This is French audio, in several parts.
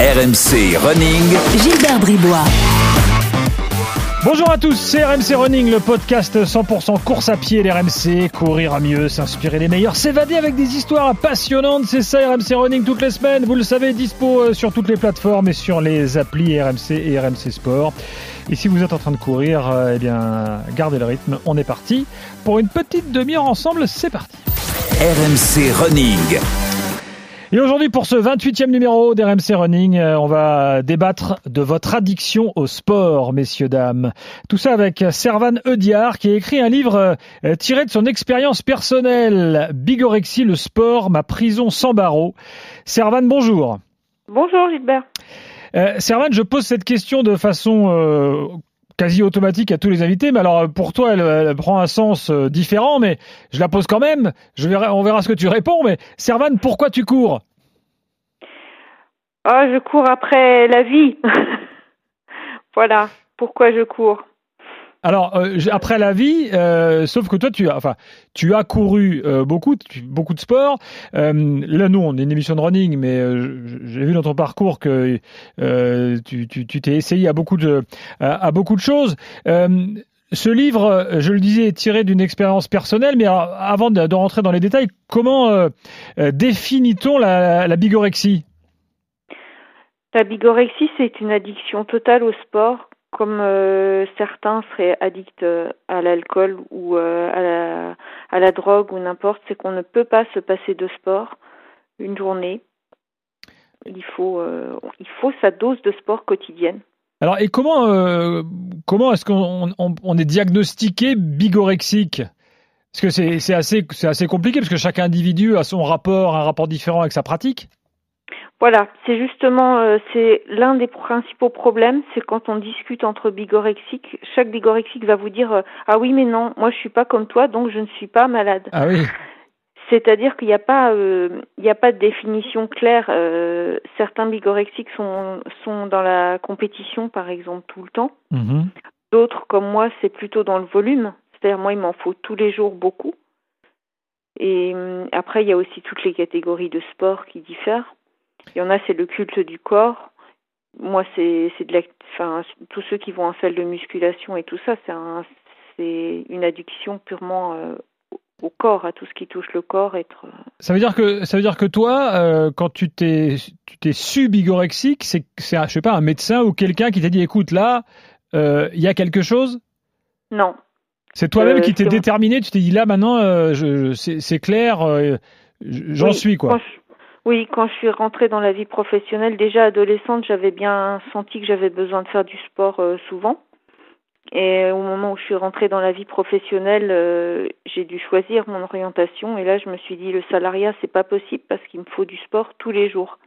RMC Running. Gilbert Bribois. Bonjour à tous, c'est RMC Running, le podcast 100% course à pied l'RMC. Courir à mieux, s'inspirer les meilleurs, s'évader avec des histoires passionnantes. C'est ça RMC Running toutes les semaines. Vous le savez, dispo euh, sur toutes les plateformes et sur les applis RMC et RMC Sport. Et si vous êtes en train de courir, euh, eh bien, gardez le rythme. On est parti pour une petite demi-heure ensemble. C'est parti. RMC Running. Et aujourd'hui, pour ce 28e numéro d'RMC Running, euh, on va débattre de votre addiction au sport, messieurs, dames. Tout ça avec Servan Eudiard, qui a écrit un livre euh, tiré de son expérience personnelle, Bigorexie, le sport, ma prison sans barreaux. Servan, bonjour. Bonjour Gilbert. Euh, Servan, je pose cette question de façon euh, quasi automatique à tous les invités, mais alors pour toi, elle, prend un sens euh, différent, mais je la pose quand même. On verra ce que tu réponds, mais Servan, pourquoi tu cours? Ah, je cours après la vie. voilà pourquoi je cours. Alors euh, après la vie, euh, sauf que toi tu as, enfin, tu as couru euh, beaucoup, beaucoup de sports. Là nous on est une émission de running, mais j'ai vu dans ton parcours que tu t'es essayé à beaucoup de à, beaucoup choses. Ce livre, je le disais, est tiré d'une expérience personnelle, mais avant de, rentrer dans les détails, comment définit-on la bigorexie? La bigorexie, c'est une addiction totale au sport, comme euh, certains seraient addicts euh, à l'alcool ou euh, à, la, drogue ou n'importe. C'est qu'on ne peut pas se passer de sport une journée. Il faut, il faut sa dose de sport quotidienne. Alors, et comment, comment est-ce qu'on on, on est diagnostiqué bigorexique? Parce que c'est assez, c'est assez compliqué, parce que chaque individu a son rapport, un rapport différent avec sa pratique. Voilà, c'est justement euh, c'est l'un des principaux problèmes, c'est quand on discute entre bigorexiques, chaque bigorexique va vous dire euh, ah oui mais non, moi je suis pas comme toi donc je ne suis pas malade. Ah oui. C'est-à-dire qu'il n'y a pas euh, il n'y a pas de définition claire. Euh, certains bigorexiques sont sont dans la compétition par exemple tout le temps. Mhm. D'autres comme moi c'est plutôt dans le volume. C'est-à-dire moi il m'en faut tous les jours beaucoup. Et hum, après il y a aussi toutes les catégories de sport qui diffèrent. Il y en a c'est le culte du corps. Moi c'est de la enfin tous ceux qui vont en salle de musculation et tout ça c'est un c'est une addiction purement euh, au corps, à tout ce qui touche le corps, être. euh, Ça veut dire que ça veut dire que toi, euh, quand tu t'es su bigorexique, c'est je sais pas un médecin ou quelqu'un qui t'a dit écoute là, euh, il y a quelque chose? Non, C'est toi-même qui t'es déterminé. Tu t'es dit là maintenant, je, je- c'est clair, j'en Oui, suis quoi. Oui, quand je suis rentrée dans la vie professionnelle, déjà adolescente, j'avais bien senti que j'avais besoin de faire du sport euh, souvent. Et au moment où je suis rentrée dans la vie professionnelle, euh, j'ai dû choisir mon orientation. Et là, je me suis dit, le salariat, c'est pas possible parce qu'il me faut du sport tous les jours.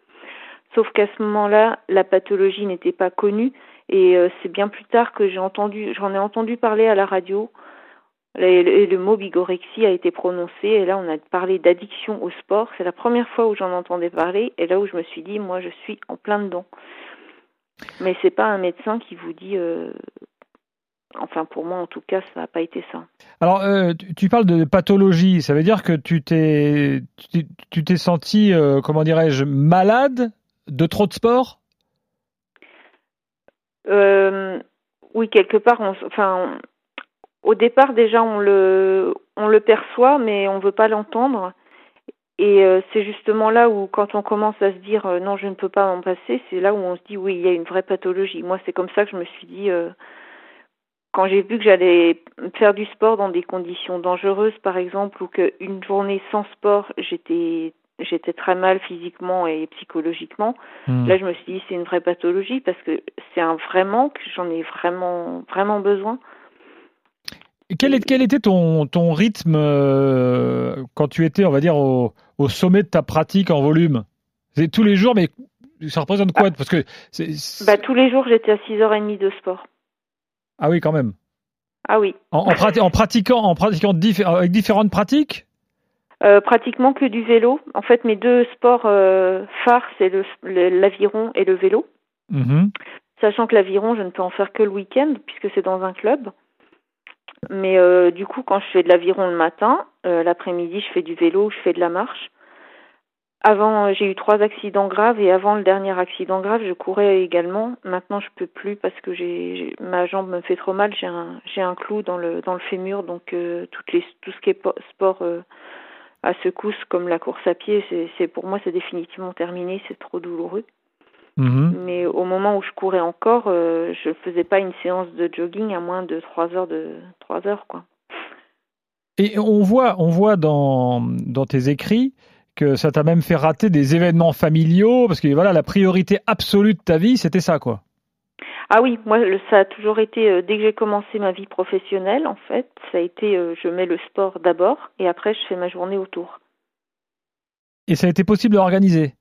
Sauf qu'à ce moment-là, la pathologie n'était pas connue. Et euh, c'est bien plus tard que j'ai entendu, j'en ai entendu parler à la radio. Et le, mot bigorexie a été prononcé. Et là, on a parlé d'addiction au sport. C'est la première fois où j'en entendais parler. Et là où je me suis dit, moi, je suis en plein dedans. Mais c'est pas un médecin qui vous dit. euh, Enfin, pour moi, en tout cas, ça n'a pas été ça. Alors, euh, tu, tu parles de pathologie, ça veut dire que tu t'es, tu t'es- senti, euh, comment dirais-je, malade de trop de sport? Euh, oui, quelque part, on, enfin, au départ déjà on le, on le perçoit, mais on veut pas l'entendre. Et euh, c'est justement là où, quand on commence à se dire euh, non, je ne peux pas m'en passer, c'est là où on se dit oui, il y a une vraie pathologie. Moi, c'est comme ça que je me suis dit euh, quand j'ai vu que j'allais faire du sport dans des conditions dangereuses, par exemple, ou qu'une journée sans sport, j'étais j'étais très mal physiquement et psychologiquement. Hmm. Là, je me suis dit, c'est une vraie pathologie parce que c'est un vrai manque, j'en ai vraiment, vraiment besoin. Quel, est- quel était ton, ton rythme euh, quand tu étais, on va dire, au, au sommet de ta pratique en volume? C'est tous les jours, mais ça représente quoi? Parce que Bah, tous les jours, j'étais à 6h30 de sport. ah oui, quand même. Ah oui. En, en prati- en pratiquant, en pratiquant avec différentes pratiques? Euh, pratiquement que du vélo. En fait, mes deux sports euh, phares, c'est l'aviron et le vélo. Mhm. Sachant que l'aviron, je ne peux en faire que le week-end puisque c'est dans un club. Mais euh, du coup, quand je fais de l'aviron le matin, euh, l'après-midi, je fais du vélo, je fais de la marche. Avant, j'ai eu trois accidents graves et avant le dernier accident grave, je courais également. Maintenant, je peux plus parce que j'ai ma jambe me fait trop mal. J'ai un j'ai un clou dans le dans le fémur, donc euh, toutes les tout ce qui est sport euh, à secousse comme la course à pied, c'est pour moi c'est définitivement terminé. C'est trop douloureux. Mm-hmm. Mais au moment où je courais encore, euh, je faisais pas une séance de jogging à moins de trois heures de trois heures quoi. Et on voit on voit dans dans tes écrits que ça t'a même fait rater des événements familiaux parce que voilà la priorité absolue de ta vie c'était ça quoi. Ah oui, moi ça a toujours été euh, dès que j'ai commencé ma vie professionnelle en fait, ça a été euh, je mets le sport d'abord et après je fais ma journée autour. Et ça a été possible d'organiser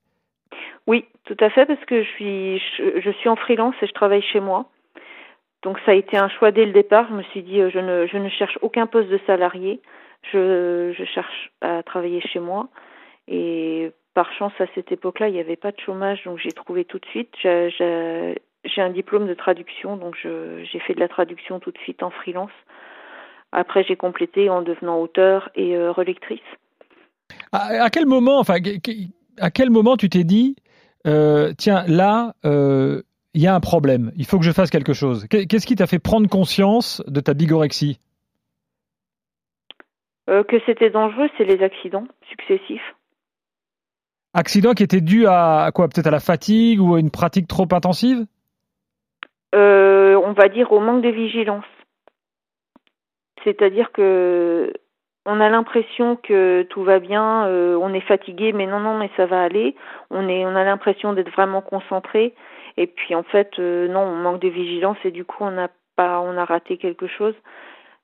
Oui, tout à fait parce que je suis je, suis en freelance et je travaille chez moi. Donc ça a été un choix dès le départ, je me suis dit euh, je ne cherche aucun poste de salarié, je je cherche à travailler chez moi. Et par chance, à cette époque-là, il n'y avait pas de chômage, donc j'ai trouvé tout de suite. J'ai un diplôme de traduction, donc j'ai fait de la traduction tout de suite en freelance. Après, j'ai complété en devenant auteur et euh, relectrice. À, quel moment, enfin, à quel moment tu t'es dit, euh, tiens, là, euh, il y a un problème, il faut que je fasse quelque chose. Qu'est-ce qui t'a fait prendre conscience de ta bigorexie? Que c'était dangereux, c'est les accidents successifs. Accident qui était dû à quoi? Peut-être à la fatigue ou à une pratique trop intensive? Euh, On va dire au manque de vigilance. C'est-à-dire que on a l'impression que tout va bien, euh, on est fatigué, mais non, non, mais ça va aller. On est, on a l'impression d'être vraiment concentré, et puis en fait, euh, non, on manque de vigilance et du coup, on n'a pas, on a raté quelque chose.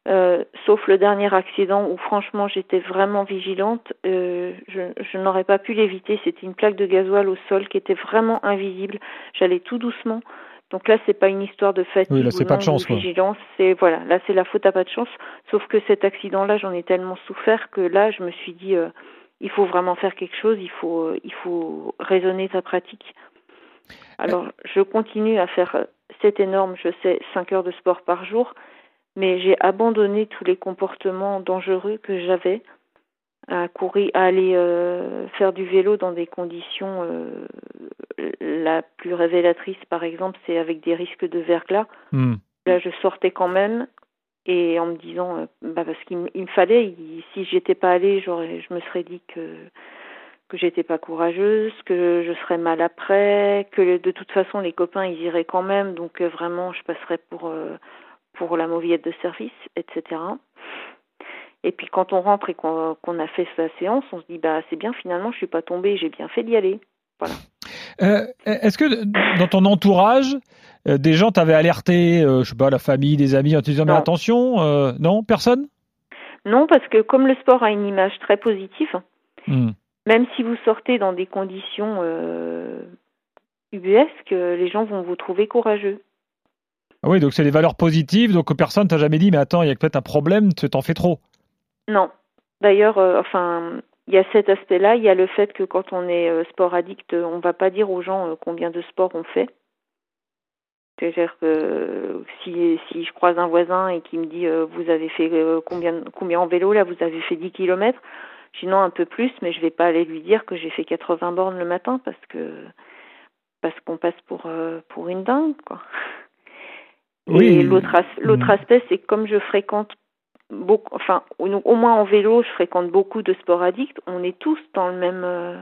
Euh, sauf le dernier accident où franchement j'étais vraiment vigilante, je, je n'aurais pas pu l'éviter. C'était une plaque de gasoil au sol qui était vraiment invisible. J'allais tout doucement. Donc là, c'est pas une histoire de fatigue oui, là, c'est pas de, chance, vigilance. C'est voilà, là c'est la faute à pas de chance. Sauf que cet accident-là, j'en ai tellement souffert que là, je me suis dit, euh, il faut vraiment faire quelque chose. Il faut, euh, il faut raisonner sa pratique. Alors, je continue à faire cette énorme, je sais, 5 heures de sport par jour mais j'ai abandonné tous les comportements dangereux que j'avais à courir, à aller euh, faire du vélo dans des conditions euh, la plus révélatrice, par exemple, c'est avec des risques de verglas. Hmm. Là, je sortais quand même et en me disant, euh, bah parce qu'il me fallait, si j'étais pas allée, j'aurais, je me serais dit que que j'étais pas courageuse, que je serais mal après, que de toute façon les copains ils iraient quand même, donc vraiment je passerais pour pour la mobilette de service, etc. Et puis quand on rentre et qu'on a fait sa séance, on se dit bah c'est bien finalement je suis pas tombée, j'ai bien fait d'y aller. Voilà. Euh, Est-ce que dans ton entourage, euh, des gens t'avaient alerté, euh, je sais pas, la famille, des amis, en te disant mais attention, euh, non, personne? Non, parce que comme le sport a une image très positive, hmm. même si vous sortez dans des conditions ubuesques, les gens vont vous trouver courageux. Ah oui, donc c'est des valeurs positives, donc personne t'a jamais dit, mais attends, il y a peut-être un problème, tu t'en fais trop. Non. D'ailleurs, euh, enfin, il y a cet aspect-là, il y a le fait que quand on est euh, sport addict, on va pas dire aux gens euh, combien de sport on fait. C'est-à-dire que si, si je croise un voisin et qui me dit vous avez fait combien combien en vélo là, vous avez fait 10 kilomètres, je dis non un peu plus, mais je vais pas aller lui dire que j'ai fait 80 bornes le matin parce que parce qu'on passe pour pour une dingue quoi. Et l'autre l'autre mm. aspect, c'est comme je fréquente beaucoup, enfin, au, moins en vélo, je fréquente beaucoup de sports addicts. On est tous dans le même, euh,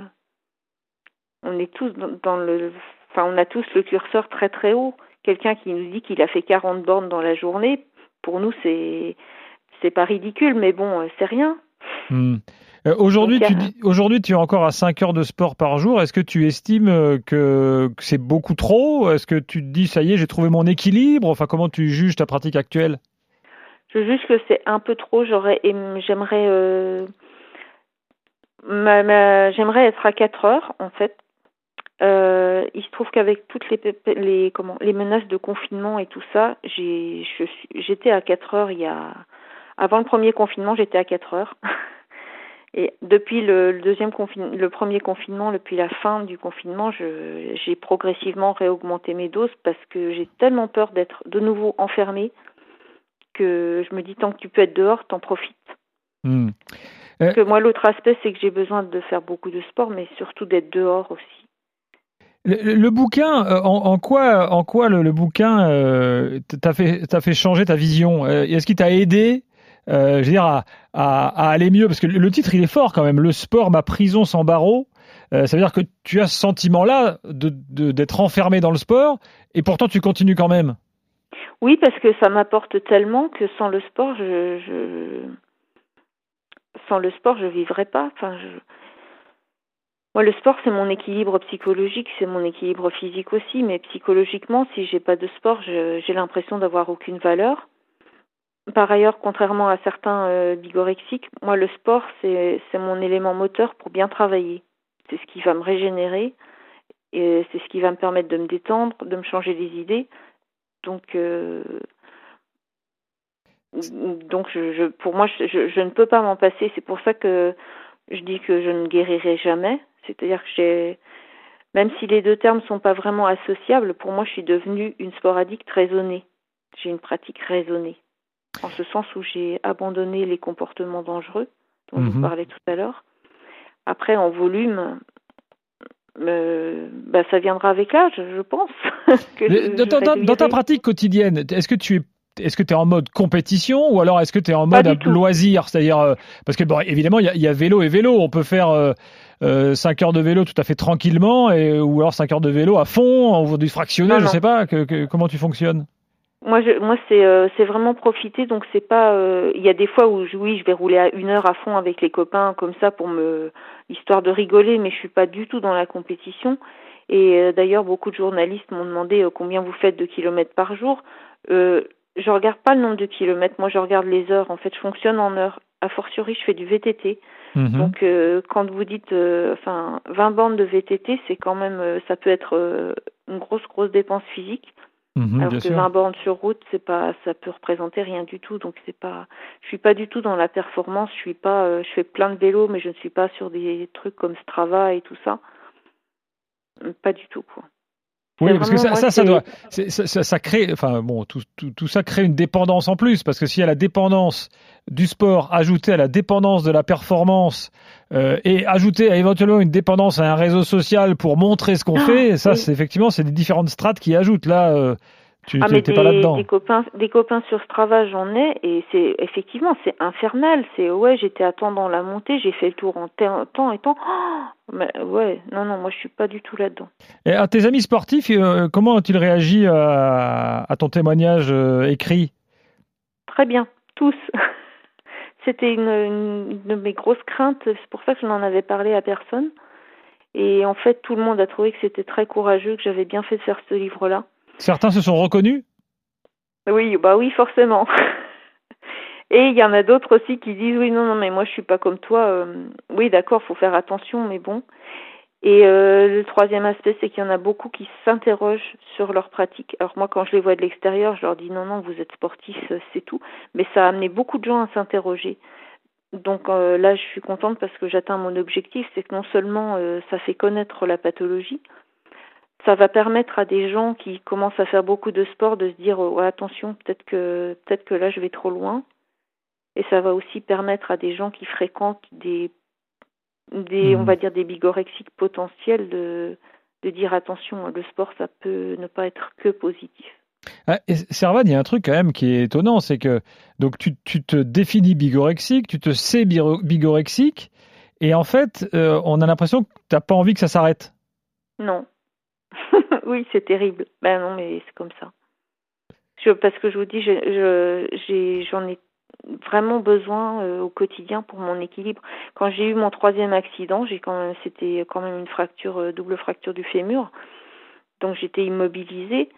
on est tous dans, le, enfin, on a tous le curseur très très haut. Quelqu'un qui nous dit qu'il a fait 40 bornes dans la journée, pour nous, c'est, c'est pas ridicule, mais bon, euh, c'est rien. Mm. Euh, aujourd'hui, tu, aujourd'hui, tu es encore à 5 heures de sport par jour. Est-ce que tu estimes que, c'est beaucoup trop? Est-ce que tu te dis, ça y est, j'ai trouvé mon équilibre? Enfin, comment tu juges ta pratique actuelle? Je juge que c'est un peu trop. J'aurais, j'aimerais, euh, j'aimerais être à 4 heures, en fait. il se trouve qu'avec toutes les, les, comment, les menaces de confinement et tout ça, j'ai, j'étais à 4 heures il y a, avant le premier confinement, j'étais à 4 heures. Et depuis le, deuxième confinement, le premier confinement, depuis la fin du confinement, j'ai progressivement réaugmenté mes doses parce que j'ai tellement peur d'être de nouveau enfermée que je me dis tant que tu peux être dehors, t'en profites. Hmm. Parce que moi, l'autre aspect, c'est que j'ai besoin de faire beaucoup de sport, mais surtout d'être dehors aussi. Le, bouquin, en, quoi, en quoi le, bouquin euh, t'a fait, fait changer ta vision? Est-ce qu'il t'a aidé je veux dire, à, à, aller mieux? Parce que le titre, il est fort quand même. Le sport, ma prison sans barreaux. ça veut dire que tu as ce sentiment-là d'être de, enfermé dans le sport, et pourtant tu continues quand même. Oui, parce que ça m'apporte tellement que sans le sport, je, je... sans le sport, je vivrais pas. Enfin. Moi, le sport, c'est mon équilibre psychologique, c'est mon équilibre physique aussi, mais psychologiquement, si j'ai pas de sport, j'ai l'impression d'avoir aucune valeur. Par ailleurs, contrairement à certains euh, bigorexiques, moi, le sport, c'est mon élément moteur pour bien travailler. C'est ce qui va me régénérer, et c'est ce qui va me permettre de me détendre, de me changer les idées. Donc, euh, donc je, pour moi, je, je, ne peux pas m'en passer. C'est pour ça que je dis que je ne guérirai jamais. C'est-à-dire que j'ai, même si les deux termes sont pas vraiment associables, pour moi, je suis devenue une sporadique raisonnée. J'ai une pratique raisonnée. En ce sens où j'ai abandonné les comportements dangereux dont je vous mhm. parlais tout à l'heure. Après, en volume, euh, bah, ça viendra avec l'âge, je pense. dans, ta pratique quotidienne, est-ce que tu es est-ce que tu es en mode compétition ou alors est-ce que tu es en mode loisir C'est-à-dire, euh, parce que bon, évidemment, il y, a vélo et vélo. On peut faire euh, 5 euh, heures de vélo tout à fait tranquillement et, ou alors 5 heures de vélo à fond, en du fractionné, je ne sais pas. Que, comment tu fonctionnes? Moi, je, moi, c'est euh, c'est vraiment profiter. Donc, c'est pas. Il y a des fois où, oui, je vais rouler à une heure à fond avec les copains comme ça pour me histoire de rigoler, mais je suis pas du tout dans la compétition. Et euh, d'ailleurs, beaucoup de journalistes m'ont demandé euh, combien vous faites de kilomètres par jour. Euh, je regarde pas le nombre de kilomètres, moi je regarde les heures. En fait, je fonctionne en heures. A fortiori, je fais du VTT. Mhm. Donc, quand vous dites, enfin, 20 bandes de VTT, c'est quand même, ça peut être une grosse, grosse dépense physique. Mhm, alors que 20 bornes sur route, c'est pas, ça peut représenter rien du tout. Donc c'est pas, je suis pas du tout dans la performance. Je suis pas, je fais plein de vélos, mais je ne suis pas sur des trucs comme Strava et tout ça. Pas du tout, quoi. Oui, parce que ça, ça, ça, doit, ça, ça, crée, enfin bon, tout, tout, tout, ça crée une dépendance en plus, parce que s'il y a la dépendance du sport ajoutée à la dépendance de la performance euh, et ajoutée à éventuellement une dépendance à un réseau social pour montrer ce qu'on ah, fait, ça, c'est effectivement, c'est des différentes strates qui ajoutent. Là, euh, tu ah, mais pas là-dedans. Des copains, des copains sur Strava, j'en ai, et c'est effectivement, c'est infernal. C'est ouais, j'étais à temps dans la montée, j'ai fait le tour en temps et temps. Oh, mais ouais, non, non, moi je suis pas du tout là-dedans. Et à tes amis sportifs, euh, comment ont-ils réagi à, à, ton témoignage euh, écrit? Très bien, tous. C'était une, une, de mes grosses craintes, c'est pour ça que je n'en avais parlé à personne. Et en fait, tout le monde a trouvé que c'était très courageux, que j'avais bien fait de faire ce livre-là. Certains se sont reconnus? Oui, bah oui, forcément. Et il y en a d'autres aussi qui disent oui, non, non, mais moi je suis pas comme toi. Euh, oui, d'accord, faut faire attention, mais bon. Et euh, le troisième aspect, c'est qu'il y en a beaucoup qui s'interrogent sur leur pratique. Alors moi, quand je les vois de l'extérieur, je leur dis non, non, vous êtes sportif, euh, c'est tout. Mais ça a amené beaucoup de gens à s'interroger. Donc là, je suis contente parce que j'atteins mon objectif, c'est que non seulement ça fait connaître la pathologie, ça va permettre à des gens qui commencent à faire beaucoup de sport de se dire oh, attention peut-être que peut-être que là je vais trop loin et ça va aussi permettre à des gens qui fréquentent des des on mmh. va dire des bigorexiques potentiels de de dire attention le sport ça peut ne pas être que positif. Ah, Servan, il y a un truc quand même qui est étonnant, c'est que donc tu, tu te définis bigorexique, tu te sais bigorexique, et en fait, euh, on a l'impression que tu n'as pas envie que ça s'arrête. Non, oui, c'est terrible. Ben non, mais c'est comme ça. parce que je vous dis, j'en ai, vraiment besoin euh, au quotidien pour mon équilibre. Quand j'ai eu mon troisième accident, j'ai quand c'était quand même une fracture, euh, double fracture du fémur, donc j'étais immobilisée.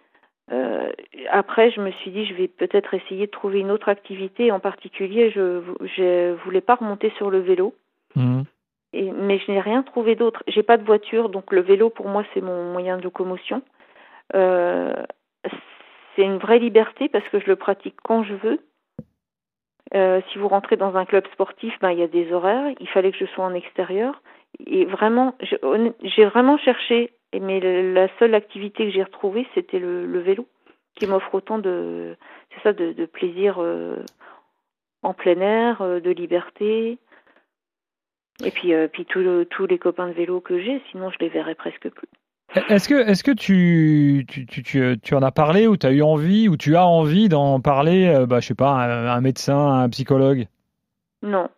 Euh, après, je me suis dit, je vais peut-être essayer de trouver une autre activité. En particulier, je ne voulais pas remonter sur le vélo. Mmh mais je n'ai rien trouvé d'autre. J'ai pas de voiture, donc le vélo pour moi c'est mon moyen de locomotion. Euh, c'est une vraie liberté parce que je le pratique quand je veux. Euh, si vous rentrez dans un club sportif, ben, il y a des horaires. Il fallait que je sois en extérieur. Et vraiment, j'ai vraiment cherché, mais la seule activité que j'ai retrouvée, c'était le, vélo, qui m'offre autant de, ça, de, de plaisir euh, en plein air, euh, de liberté. Et puis, euh, puis tous les copains de vélo que j'ai, sinon je les verrais presque plus. Est-ce que, est-ce que tu, tu, tu, tu, en as parlé ou tu as eu envie ou tu as envie d'en parler, euh, bah, je sais pas, à un médecin, à un psychologue? Non.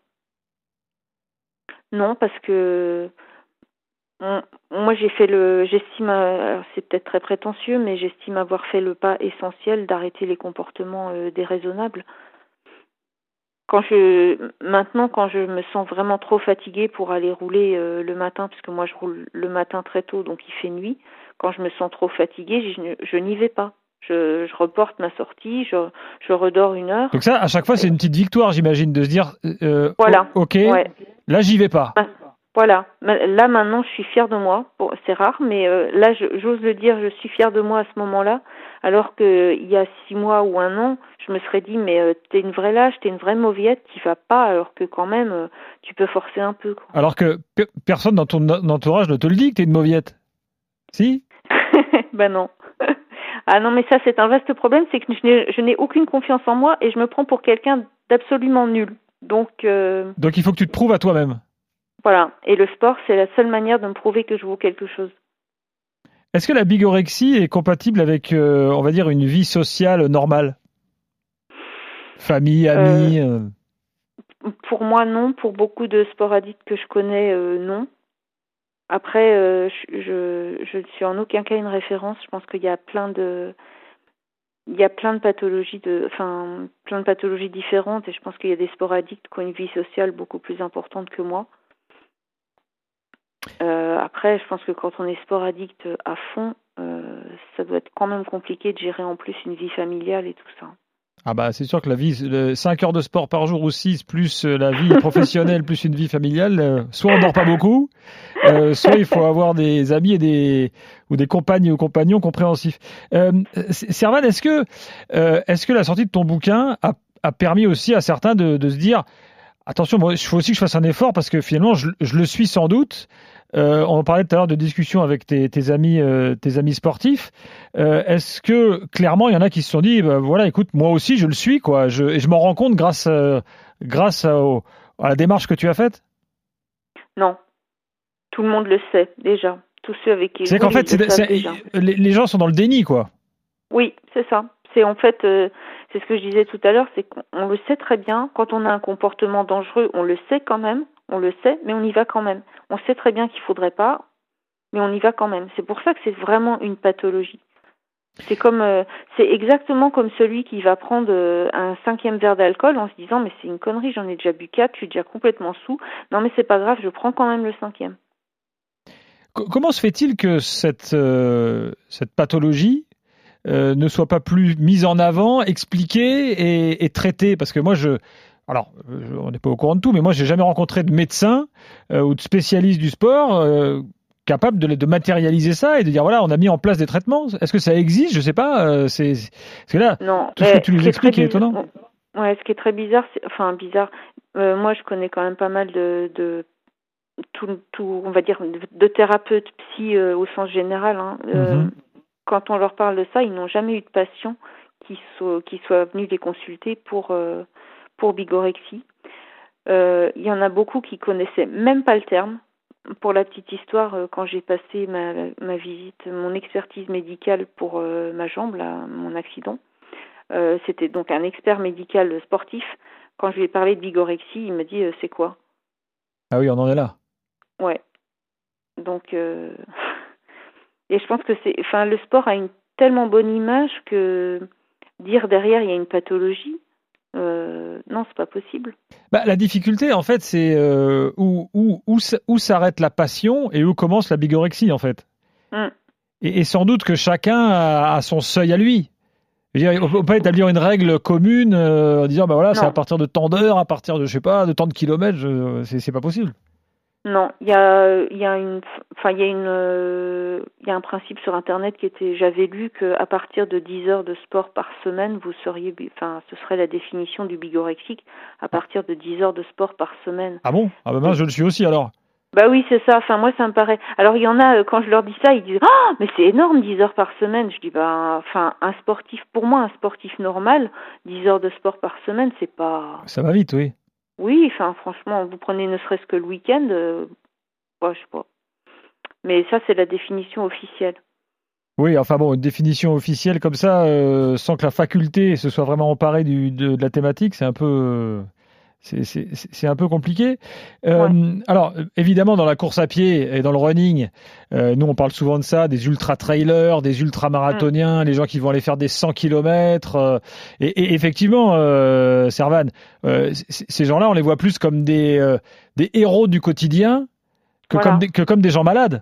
Non, parce que moi j'ai fait le, j'estime, c'est peut-être très prétentieux, mais j'estime avoir fait le pas essentiel d'arrêter les comportements euh, déraisonnables quand je maintenant quand je me sens vraiment trop fatiguée pour aller rouler euh, le matin puisque moi je roule le matin très tôt donc il fait nuit quand je me sens trop fatiguée je, je n'y vais pas. Je, je, reporte ma sortie je, je redors une heure. Donc ça à chaque fois c'est une petite victoire j'imagine de se dire euh, voilà. ok là j'y vais pas voilà là maintenant je suis fière de moi bon, c'est rare mais euh, là j'ose le dire je suis fière de moi à ce moment là alors qu'il y a six mois ou un an, je me serais dit mais euh, t'es une vraie lâche, t'es une vraie mauviette, tu vas pas, alors que quand même euh, tu peux forcer un peu. Quoi. Alors que personne dans ton entourage ne te le dit que t'es une mauviette. Si? Ben non. ah non mais ça c'est un vaste problème, c'est que je n'ai aucune confiance en moi et je me prends pour quelqu'un d'absolument nul. Donc. Donc il faut que tu te prouves à toi-même. Voilà. Et le sport c'est la seule manière de me prouver que je vaux quelque chose. Est-ce que la bigorexie est compatible avec, euh, on va dire, une vie sociale normale? Famille, amis euh, euh? Pour moi, non. Pour beaucoup de sporadiques que je connais, non. Après, je, je, ne suis en aucun cas une référence. Je pense qu'il y a plein de il y a plein de pathologies de enfin plein de pathologies différentes et je pense qu'il y a des sporadiques qui ont une vie sociale beaucoup plus importante que moi. Euh, après, je pense que quand on est sport addict à fond, euh, ça doit être quand même compliqué de gérer en plus une vie familiale et tout ça. Ah bah c'est sûr que la vie, 5 heures de sport par jour ou 6, plus euh, la vie professionnelle, plus une vie familiale, soit on dort pas beaucoup, soit il faut avoir des amis et des ou des compagnes ou compagnons compréhensifs. Euh, Servan, est-ce que est-ce que la sortie de ton bouquin a, a permis aussi à certains de, de se dire attention, il faut aussi que je fasse un effort parce que finalement je, je le suis sans doute, euh, on parlait tout à l'heure de discussion avec tes, amis, euh, tes amis sportifs. Euh, est-ce que clairement il y en a qui se sont dit, bah, voilà, écoute, moi aussi je le suis, quoi, je, et je m'en rends compte grâce, grâce à, la démarche que tu as faite? Non, tout le monde le sait déjà. Tous ceux avec qui. C'est qu'en fait, les, gens sont dans le déni, quoi. Oui, c'est ça. C'est en fait, c'est ce que je disais tout à l'heure, c'est qu'on le sait très bien. Quand on a un comportement dangereux, on le sait quand même on le sait, mais on y va quand même. On sait très bien qu'il ne faudrait pas, mais on y va quand même. C'est pour ça que c'est vraiment une pathologie. C'est comme, euh, c'est exactement comme celui qui va prendre euh, un cinquième verre d'alcool en se disant mais c'est une connerie, j'en ai déjà bu quatre, je suis déjà complètement sous. Non mais c'est pas grave, je prends quand même le cinquième. Comment se fait-il que cette euh, cette pathologie ne soit pas plus mise en avant, expliquée et, et traitée? Parce que moi je alors, euh, on n'est pas au courant de tout, mais moi, j'ai jamais rencontré de médecin euh, ou de spécialiste du sport euh, capable de, matérialiser ça et de dire voilà, on a mis en place des traitements. Est-ce que ça existe? Je sais pas. c'est parce que là, tout ce que tu nous expliques est, étonnant. Ouais, ce qui est très bizarre, c'est enfin bizarre. moi, je connais quand même pas mal de, de tout, tout, on va dire, de, thérapeutes psy au sens général. Hein. Mm-hmm. Quand on leur parle de ça, ils n'ont jamais eu de patients qui soient qui soient venus les consulter pour pour bigorexie. Euh, il y en a beaucoup qui connaissaient même pas le terme. Pour la petite histoire, euh, quand j'ai passé ma, ma, visite, mon expertise médicale pour euh, ma jambe, là, mon accident, c'était donc un expert médical sportif. Quand je lui ai parlé de bigorexie, il me dit c'est quoi? Ah oui, on en est là. Ouais. Donc, et je pense que c'est, enfin, le sport a une tellement bonne image que dire derrière il y a une pathologie, euh, non, c'est pas possible. Bah, la difficulté, en fait, c'est euh, où, où, où, s'arrête la passion et où commence la bigorexie, en fait. Mm. Et, sans doute que chacun a, son seuil à lui. on ne peut pas établir une règle commune euh, en disant, bah voilà, c'est à partir de tant d'heures, à partir de, je sais pas, de tant de kilomètres, c'est pas possible. Non, il y a, y a une, enfin il y a une, euh, y a un principe sur internet qui était, j'avais lu que à partir de 10 heures de sport par semaine, vous seriez, enfin ce serait la définition du bigorexique à partir de 10 heures de sport par semaine. Ah bon? Ah ben moi je le suis aussi alors. Bah oui, c'est ça. Enfin, moi, ça me paraît. Alors, il y en a, euh, quand je leur dis ça, ils disent Ah, mais c'est énorme, 10 heures par semaine. Je dis Bah, enfin, un sportif, pour moi, un sportif normal, 10 heures de sport par semaine, c'est pas. Ça va vite, oui. Oui, enfin franchement, vous prenez ne serait-ce que le week-end, euh, je sais pas. Mais ça, c'est la définition officielle. Oui, enfin bon, une définition officielle comme ça, euh, sans que la faculté se soit vraiment emparée de, de la thématique, c'est un peu, euh, c'est- un peu compliqué. Euh, Alors, évidemment, dans la course à pied et dans le running, euh, nous on parle souvent de ça, des ultra trailers, des ultra marathoniens, les gens qui vont aller faire des 100 km. et, et effectivement, euh, Servan, euh, ces gens-là, on les voit plus comme des, euh, des héros du quotidien que, Voilà. comme des, que comme des gens malades.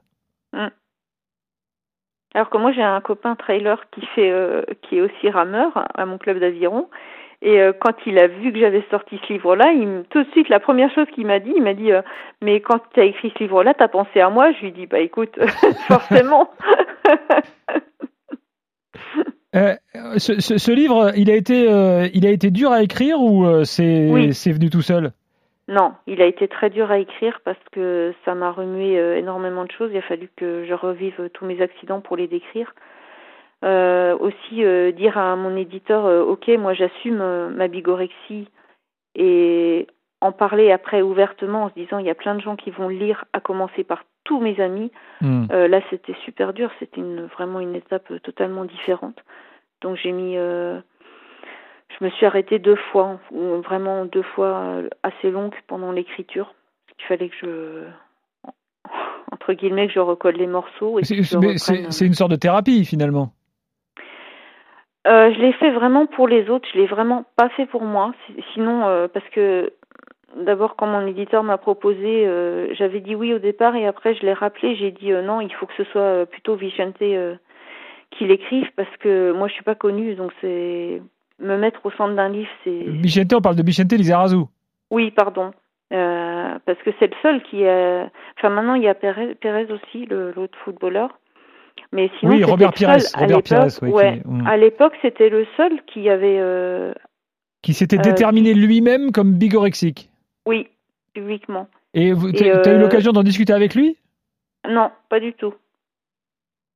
Alors que moi, j'ai un copain trailer qui fait, euh, qui est aussi rameur à mon club d'aviron. Et euh, quand il a vu que j'avais sorti ce livre-là, il tout de suite, la première chose qu'il m'a dit, il m'a dit euh, Mais quand tu as écrit ce livre-là, t'as pensé à moi? Je lui ai dit Bah écoute, forcément. Euh, ce, ce- ce livre, il a été, il a été dur à écrire ou c'est Oui. venu tout seul? Non, il a été très dur à écrire parce que ça m'a remué énormément de choses. Il a fallu que je revive tous mes accidents pour les décrire. Euh, aussi euh, dire à mon éditeur euh, ok moi j'assume ma bigorexie et en parler après ouvertement en se disant il y a plein de gens qui vont lire à commencer par tous mes amis Hmm. Là c'était super dur c'était une vraiment une étape totalement différente donc j'ai mis je me suis arrêtée deux fois ou vraiment deux fois assez longues pendant l'écriture il fallait que je entre guillemets que je recolle les morceaux et C'est- que je mais reprenne, C'est c'est une sorte de thérapie finalement. Euh, je l'ai fait vraiment pour les autres, je l'ai vraiment pas fait pour moi. Si- Sinon, euh, parce que d'abord, quand mon éditeur m'a proposé, euh, j'avais dit oui au départ et après je l'ai rappelé, j'ai dit euh, non, il faut que ce soit plutôt Vicente qui l'écrive parce que moi je suis pas connue, donc c'est me mettre au centre d'un livre, c'est Bichente, on parle de Bichente Lizarazu. oui, pardon. Parce que c'est le seul qui a. Enfin, maintenant, il y a Pérez, Pérez aussi, l'autre footballeur. Mais sinon, Oui, Robert Pires, à Robert l'époque. Pires, oui, qui- mm. à l'époque, c'était le seul qui avait. euh, Qui s'était Euh, déterminé lui-même comme bigorexique. Oui, publiquement. Et tu as eu euh, l'occasion d'en discuter avec lui? Non, pas du tout.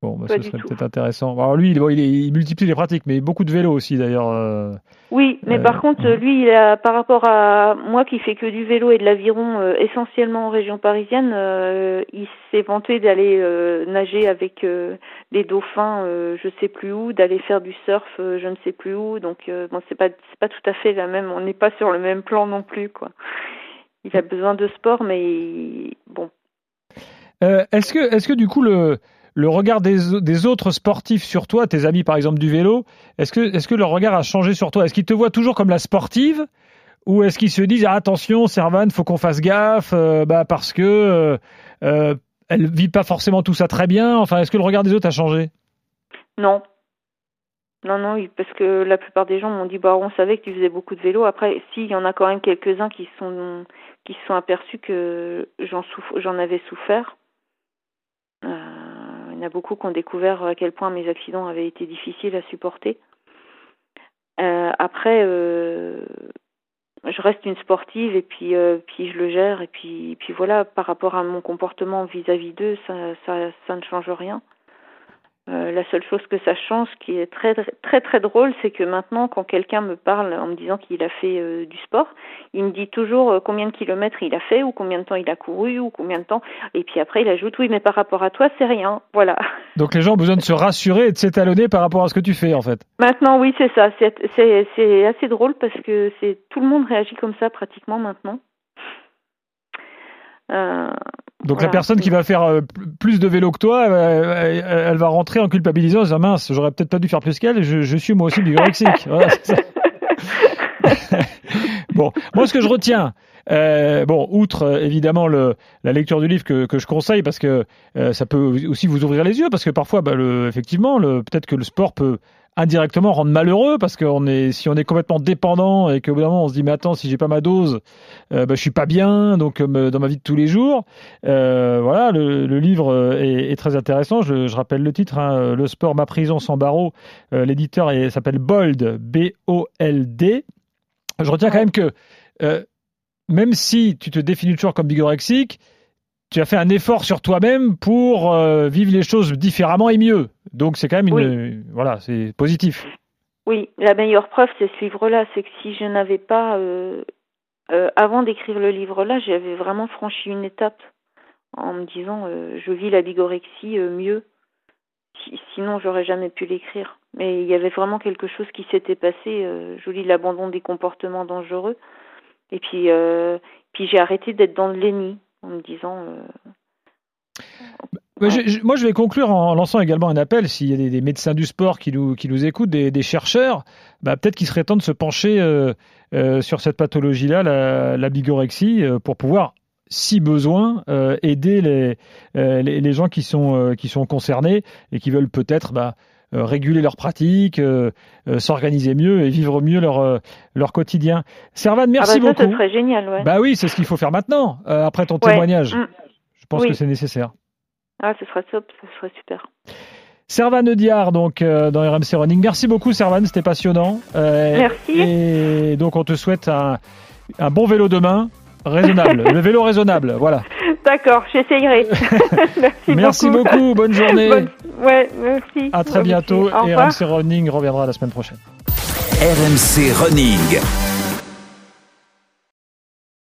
Bon, bah, ce serait peut-être intéressant. Alors lui, il, bon, il, est- il multiplie les pratiques, mais beaucoup de vélo aussi d'ailleurs. euh. Oui, mais Euh, par contre, ouais. lui, il a, par rapport à moi qui fais que du vélo et de l'aviron euh, essentiellement en région parisienne, euh, il s'est vanté d'aller euh, nager avec euh, les dauphins, euh, je sais plus où, d'aller faire du surf, euh, je ne sais plus où. Donc euh, bon, c'est pas c'est pas tout à fait la même. On n'est pas sur le même plan non plus, quoi. Il a besoin de sport, mais bon, Euh, est-ce que, est-ce que du coup le, le regard des, au- des autres sportifs sur toi, tes amis par exemple du vélo, est-ce que, leur regard a changé sur toi? Est-ce qu'ils te voient toujours comme la sportive? Ou est-ce qu'ils se disent ah, attention Servan, faut qu'on fasse gaffe euh, bah, parce que euh, euh, elle vit pas forcément tout ça très bien. Enfin, est-ce que le regard des autres a changé? Non. Non, non, parce que la plupart des gens m'ont dit, bah, on savait que tu faisais beaucoup de vélo. Après, si, il y en a quand même quelques-uns qui sont, qui se sont aperçus que j'en j'en avais souffert. Euh, il y en a beaucoup qui ont découvert à quel point mes accidents avaient été difficiles à supporter. Euh, après, euh, je reste une sportive et puis, euh, puis je le gère et puis, puis voilà. Par rapport à mon comportement vis-à-vis d'eux, ça, ça, ça ne change rien. Euh, la seule chose que ça change, qui est très très très drôle, c'est que maintenant, quand quelqu'un me parle en me disant qu'il a fait euh, du sport, il me dit toujours euh, combien de kilomètres il a fait ou combien de temps il a couru ou combien de temps. Et puis après, il ajoute oui, mais par rapport à toi, c'est rien. Voilà. Donc les gens ont besoin de se rassurer et de s'étalonner par rapport à ce que tu fais en fait. Maintenant, oui, c'est ça. C'est assez drôle parce que c'est tout le monde réagit comme ça pratiquement maintenant. Donc Voilà. la personne qui va faire euh, pl- plus de vélo que toi, elle, elle va rentrer en culpabilisant en disant mince, j'aurais peut-être pas dû faire plus qu'elle, je, je suis moi aussi bigorexique. Voilà, bon, moi ce que je retiens, euh, bon, outre euh, évidemment le, la lecture du livre que, que je conseille parce que euh, ça peut aussi vous ouvrir les yeux parce que parfois, bah, le, effectivement, le, peut-être que le sport peut indirectement rendre malheureux parce que on est, si on est complètement dépendant et qu'au bout d'un moment on se dit mais attends si j'ai pas ma dose, euh, bah, je suis pas bien donc euh, dans ma vie de tous les jours. Euh, voilà, le, le livre euh, est, est très intéressant. Je, je rappelle le titre, hein, Le sport, ma prison sans barreaux. Euh, L'éditeur s'appelle Bold, B-O-L-D. Je retiens quand même que même si tu te définis toujours comme bigorexique, tu as fait un effort sur toi-même pour euh, vivre les choses différemment et mieux. Donc c'est quand même une, voilà, c'est positif. Oui, la meilleure preuve, c'est ce livre-là. C'est que si je n'avais pas euh, euh, avant d'écrire le livre-là, j'avais vraiment franchi une étape en me disant je vis la bigorexie mieux. sinon, j'aurais jamais pu l'écrire. Mais il y avait vraiment quelque chose qui s'était passé. je lis l'abandon des comportements dangereux. Et puis, puis j'ai arrêté d'être dans le léni en me disant moi, je vais conclure en lançant également un appel. S'il y a des, médecins du sport qui nous, qui nous écoutent, des, chercheurs, bah, peut-être qu'il serait temps de se pencher euh, euh, sur cette pathologie-là, la, bigorexie, euh, pour pouvoir, si besoin, aider les, les, gens qui sont, qui sont concernés et qui veulent peut-être bah, réguler leurs pratiques, s'organiser mieux et vivre mieux leur, leur quotidien. Servan, merci ah bah beaucoup. Ça, serait génial, ouais. Bah oui, c'est ce qu'il faut faire maintenant, après ton témoignage. Mm. Je pense que c'est nécessaire. Ah, ce serait top, ce serait super. Servan Diard, donc euh, dans RMC Running. Merci beaucoup, Servan, c'était passionnant. Euh, Merci. Et donc, on te souhaite un, bon vélo demain, raisonnable. le vélo raisonnable, voilà. D'accord, j'essayerai. merci, merci beaucoup. bonne journée. Ouais, merci. À très bientôt. Et RMC Running reviendra la semaine prochaine. RMC Running.